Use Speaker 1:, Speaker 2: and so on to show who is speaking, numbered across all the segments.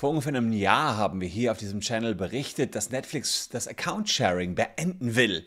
Speaker 1: Vor ungefähr einem Jahr haben wir hier auf diesem Channel berichtet, dass Netflix das Account-Sharing beenden will.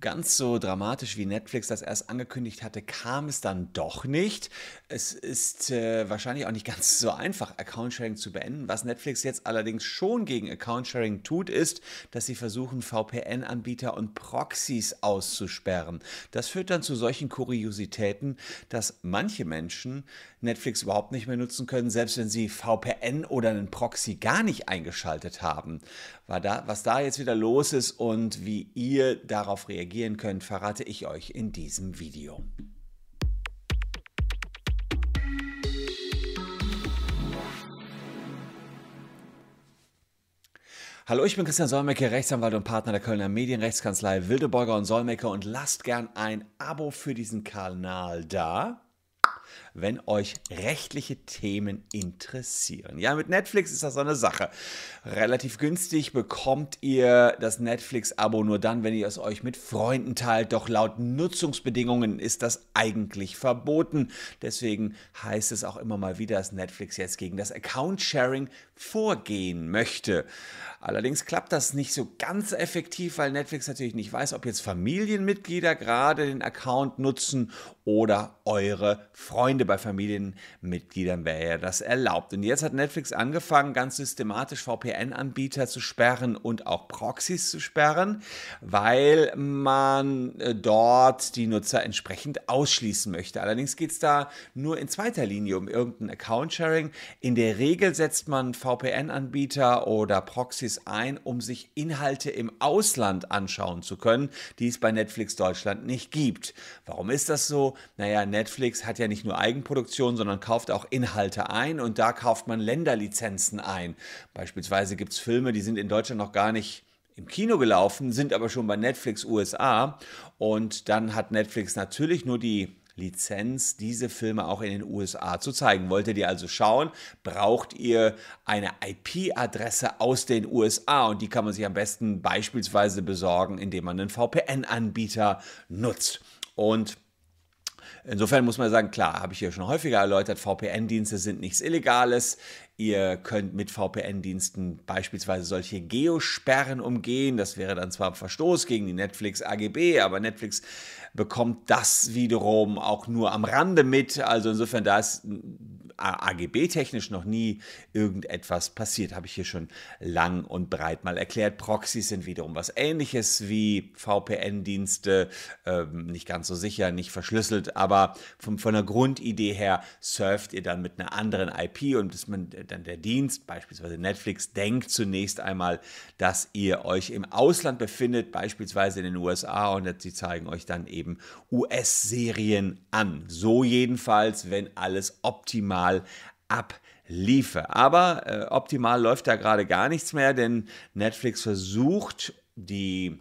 Speaker 1: Ganz so dramatisch wie Netflix das erst angekündigt hatte, kam es dann doch nicht. Es ist äh, wahrscheinlich auch nicht ganz so einfach, Account-Sharing zu beenden. Was Netflix jetzt allerdings schon gegen Account-Sharing tut, ist, dass sie versuchen, VPN-Anbieter und Proxys auszusperren. Das führt dann zu solchen Kuriositäten, dass manche Menschen Netflix überhaupt nicht mehr nutzen können, selbst wenn sie VPN oder einen Proxy gar nicht eingeschaltet haben. was da jetzt wieder los ist und wie ihr darauf reagiert, reagieren könnt, verrate ich euch in diesem Video. Hallo, ich bin Christian Solmecke, Rechtsanwalt und Partner der Kölner Medienrechtskanzlei Wildeborger und Solmecke und lasst gern ein Abo für diesen Kanal da wenn euch rechtliche Themen interessieren. Ja, mit Netflix ist das so eine Sache. Relativ günstig bekommt ihr das Netflix-Abo nur dann, wenn ihr es euch mit Freunden teilt. Doch laut Nutzungsbedingungen ist das eigentlich verboten. Deswegen heißt es auch immer mal wieder, dass Netflix jetzt gegen das Account-Sharing vorgehen möchte. Allerdings klappt das nicht so ganz effektiv, weil Netflix natürlich nicht weiß, ob jetzt Familienmitglieder gerade den Account nutzen oder eure Freunde. Bei Familienmitgliedern wäre ja das erlaubt. Und jetzt hat Netflix angefangen, ganz systematisch VPN-Anbieter zu sperren und auch Proxys zu sperren, weil man äh, dort die Nutzer entsprechend ausschließen möchte. Allerdings geht es da nur in zweiter Linie um irgendein Account-Sharing. In der Regel setzt man VPN-Anbieter oder Proxys ein, um sich Inhalte im Ausland anschauen zu können, die es bei Netflix Deutschland nicht gibt. Warum ist das so? Naja, Netflix hat ja nicht nur Eigenproduktion, sondern kauft auch Inhalte ein und da kauft man Länderlizenzen ein. Beispielsweise gibt es Filme, die sind in Deutschland noch gar nicht im Kino gelaufen, sind aber schon bei Netflix USA und dann hat Netflix natürlich nur die Lizenz, diese Filme auch in den USA zu zeigen. Wolltet ihr also schauen, braucht ihr eine IP-Adresse aus den USA und die kann man sich am besten beispielsweise besorgen, indem man einen VPN-Anbieter nutzt. Und Insofern muss man sagen, klar, habe ich hier schon häufiger erläutert, VPN-Dienste sind nichts Illegales. Ihr könnt mit VPN-Diensten beispielsweise solche Geosperren umgehen. Das wäre dann zwar ein Verstoß gegen die Netflix AGB, aber Netflix bekommt das wiederum auch nur am Rande mit. Also insofern, da ist AGB-technisch noch nie irgendetwas passiert, habe ich hier schon lang und breit mal erklärt. Proxys sind wiederum was ähnliches wie VPN-Dienste, ähm, nicht ganz so sicher, nicht verschlüsselt, aber von, von der Grundidee her surft ihr dann mit einer anderen IP und dass man dann der Dienst, beispielsweise Netflix, denkt zunächst einmal, dass ihr euch im Ausland befindet, beispielsweise in den USA und sie zeigen euch dann eben US-Serien an. So jedenfalls, wenn alles optimal optimal abliefe. Aber äh, optimal läuft da gerade gar nichts mehr, denn Netflix versucht, die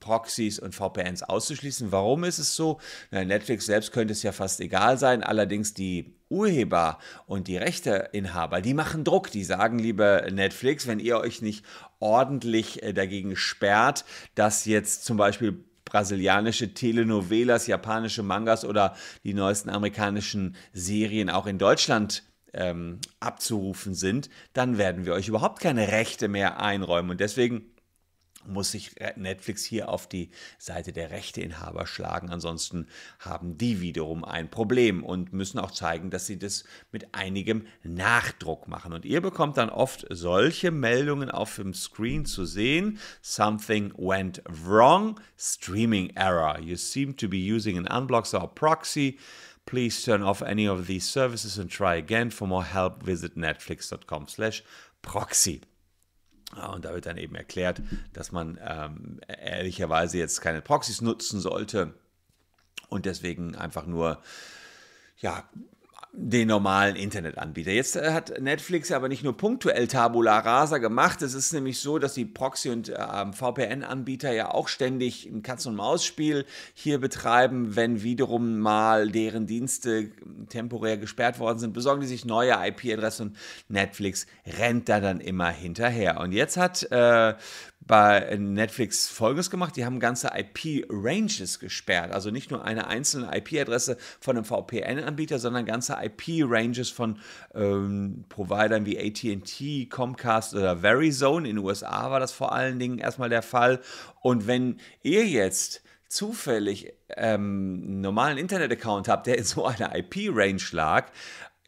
Speaker 1: Proxys und VPNs auszuschließen. Warum ist es so? Na, Netflix selbst könnte es ja fast egal sein, allerdings die Urheber und die Rechteinhaber, die machen Druck, die sagen, liebe Netflix, wenn ihr euch nicht ordentlich äh, dagegen sperrt, dass jetzt zum Beispiel brasilianische Telenovelas, japanische Mangas oder die neuesten amerikanischen Serien auch in Deutschland ähm, abzurufen sind, dann werden wir euch überhaupt keine Rechte mehr einräumen. Und deswegen muss sich Netflix hier auf die Seite der Rechteinhaber schlagen. Ansonsten haben die wiederum ein Problem und müssen auch zeigen, dass sie das mit einigem Nachdruck machen. Und ihr bekommt dann oft solche Meldungen auf dem Screen zu sehen. Something went wrong. Streaming error. You seem to be using an unblocker or proxy. Please turn off any of these services and try again. For more help, visit netflix.com slash proxy. Und da wird dann eben erklärt, dass man ähm, ehrlicherweise jetzt keine Proxys nutzen sollte und deswegen einfach nur ja, den normalen Internetanbieter. Jetzt äh, hat Netflix aber nicht nur punktuell Tabula Rasa gemacht. Es ist nämlich so, dass die Proxy- und äh, VPN-Anbieter ja auch ständig ein Katz-und-Maus-Spiel hier betreiben. Wenn wiederum mal deren Dienste temporär gesperrt worden sind, besorgen die sich neue IP-Adressen und Netflix rennt da dann immer hinterher. Und jetzt hat äh, bei Netflix Folgendes gemacht. Die haben ganze IP-Ranges gesperrt. Also nicht nur eine einzelne IP-Adresse von einem VPN-Anbieter, sondern ganze IP-Ranges von ähm, Providern wie ATT, Comcast oder Verizon. In den USA war das vor allen Dingen erstmal der Fall. Und wenn ihr jetzt zufällig ähm, normalen Internet-Account habt, der in so einer IP-Range lag,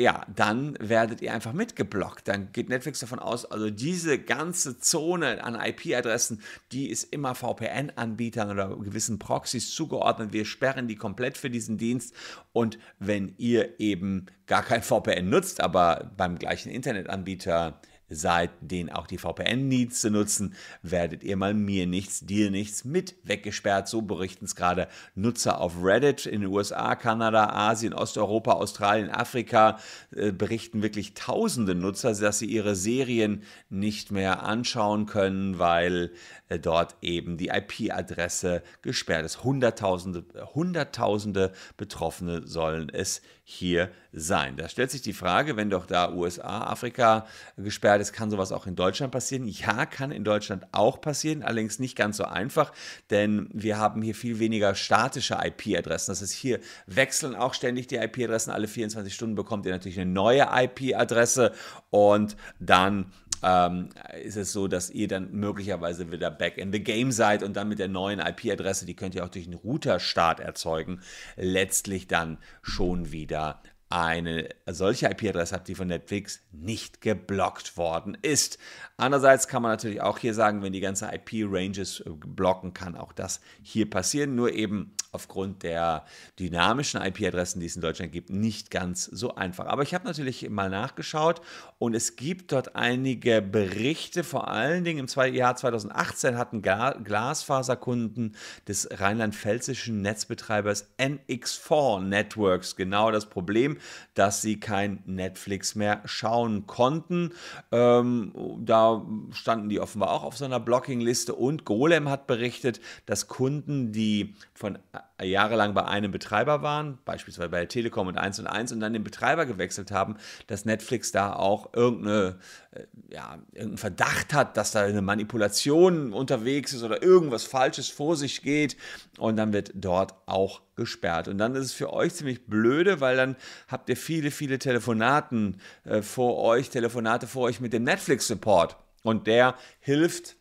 Speaker 1: ja, dann werdet ihr einfach mitgeblockt. Dann geht Netflix davon aus, also diese ganze Zone an IP-Adressen, die ist immer VPN-Anbietern oder gewissen Proxys zugeordnet. Wir sperren die komplett für diesen Dienst. Und wenn ihr eben gar kein VPN nutzt, aber beim gleichen Internetanbieter seid, den auch die VPN-Needs nutzen, werdet ihr mal mir nichts, dir nichts mit weggesperrt. So berichten es gerade Nutzer auf Reddit in den USA, Kanada, Asien, Osteuropa, Australien, Afrika, äh, berichten wirklich tausende Nutzer, dass sie ihre Serien nicht mehr anschauen können, weil äh, dort eben die IP-Adresse gesperrt ist. Hunderttausende, Hunderttausende Betroffene sollen es hier sein. Da stellt sich die Frage, wenn doch da USA, Afrika gesperrt ist, kann sowas auch in Deutschland passieren? Ja, kann in Deutschland auch passieren, allerdings nicht ganz so einfach, denn wir haben hier viel weniger statische IP-Adressen. Das ist hier wechseln auch ständig die IP-Adressen. Alle 24 Stunden bekommt ihr natürlich eine neue IP-Adresse und dann ähm, ist es so, dass ihr dann möglicherweise wieder back in the game seid und dann mit der neuen IP-Adresse, die könnt ihr auch durch einen Router-Start erzeugen, letztlich dann schon wieder eine solche IP-Adresse habt, die von Netflix nicht geblockt worden ist. Andererseits kann man natürlich auch hier sagen, wenn die ganze IP-Ranges äh, blocken, kann auch das hier passieren, nur eben aufgrund der dynamischen IP-Adressen, die es in Deutschland gibt, nicht ganz so einfach. Aber ich habe natürlich mal nachgeschaut und es gibt dort einige Berichte, vor allen Dingen im Jahr 2018 hatten Glasfaserkunden des rheinland-pfälzischen Netzbetreibers NX4 Networks genau das Problem, dass sie kein Netflix mehr schauen konnten. Ähm, da standen die offenbar auch auf so einer Blocking-Liste und Golem hat berichtet, dass Kunden, die von jahrelang bei einem Betreiber waren, beispielsweise bei der Telekom und 1 und 1 und dann den Betreiber gewechselt haben, dass Netflix da auch irgendeine, äh, ja, irgendeinen Verdacht hat, dass da eine Manipulation unterwegs ist oder irgendwas Falsches vor sich geht und dann wird dort auch gesperrt. Und dann ist es für euch ziemlich blöde, weil dann habt ihr viele, viele Telefonaten äh, vor euch, Telefonate vor euch mit dem Netflix-Support und der hilft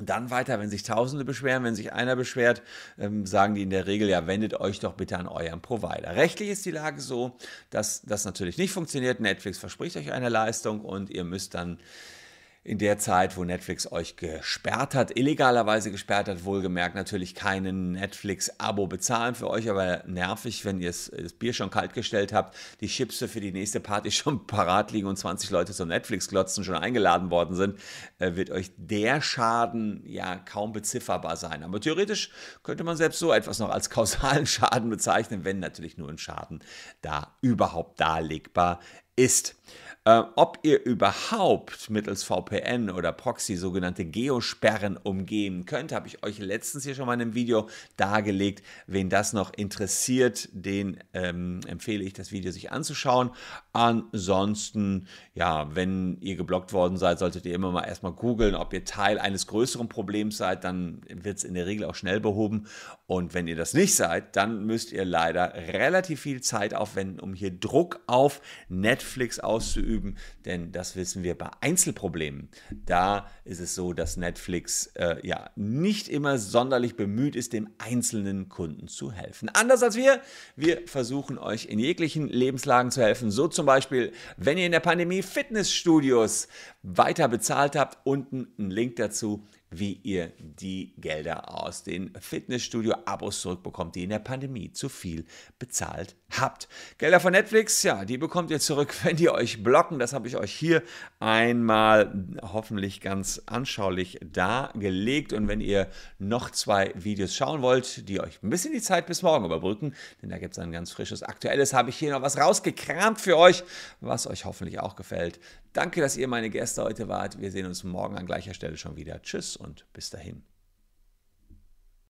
Speaker 1: dann weiter, wenn sich Tausende beschweren, wenn sich einer beschwert, ähm, sagen die in der Regel, ja, wendet euch doch bitte an euren Provider. Rechtlich ist die Lage so, dass das natürlich nicht funktioniert. Netflix verspricht euch eine Leistung und ihr müsst dann in der Zeit, wo Netflix euch gesperrt hat, illegalerweise gesperrt hat, wohlgemerkt natürlich keinen Netflix-Abo bezahlen für euch, aber nervig, wenn ihr das Bier schon kalt gestellt habt, die Chips für die nächste Party schon parat liegen und 20 Leute zum Netflix-Glotzen schon eingeladen worden sind, äh, wird euch der Schaden ja kaum bezifferbar sein. Aber theoretisch könnte man selbst so etwas noch als kausalen Schaden bezeichnen, wenn natürlich nur ein Schaden da überhaupt darlegbar ist. Äh, ob ihr überhaupt mittels VPN oder Proxy sogenannte Geosperren umgehen könnt, habe ich euch letztens hier schon mal in einem Video dargelegt. Wen das noch interessiert, den ähm, empfehle ich, das Video sich anzuschauen. Ansonsten, ja, wenn ihr geblockt worden seid, solltet ihr immer mal erstmal googeln, ob ihr Teil eines größeren Problems seid. Dann wird es in der Regel auch schnell behoben. Und wenn ihr das nicht seid, dann müsst ihr leider relativ viel Zeit aufwenden, um hier Druck auf Netflix auszuüben üben, denn das wissen wir bei Einzelproblemen. Da ist es so, dass Netflix äh, ja nicht immer sonderlich bemüht ist, dem einzelnen Kunden zu helfen. Anders als wir, wir versuchen euch in jeglichen Lebenslagen zu helfen. So zum Beispiel, wenn ihr in der Pandemie Fitnessstudios weiter bezahlt habt, unten ein Link dazu wie ihr die Gelder aus den Fitnessstudio-Abos zurückbekommt, die in der Pandemie zu viel bezahlt habt. Gelder von Netflix, ja, die bekommt ihr zurück, wenn die euch blocken. Das habe ich euch hier einmal hoffentlich ganz anschaulich dargelegt. Und wenn ihr noch zwei Videos schauen wollt, die euch ein bisschen die Zeit bis morgen überbrücken, denn da gibt es ein ganz frisches, aktuelles, habe ich hier noch was rausgekramt für euch, was euch hoffentlich auch gefällt. Danke, dass ihr meine Gäste heute wart. Wir sehen uns morgen an gleicher Stelle schon wieder. Tschüss und bis dahin.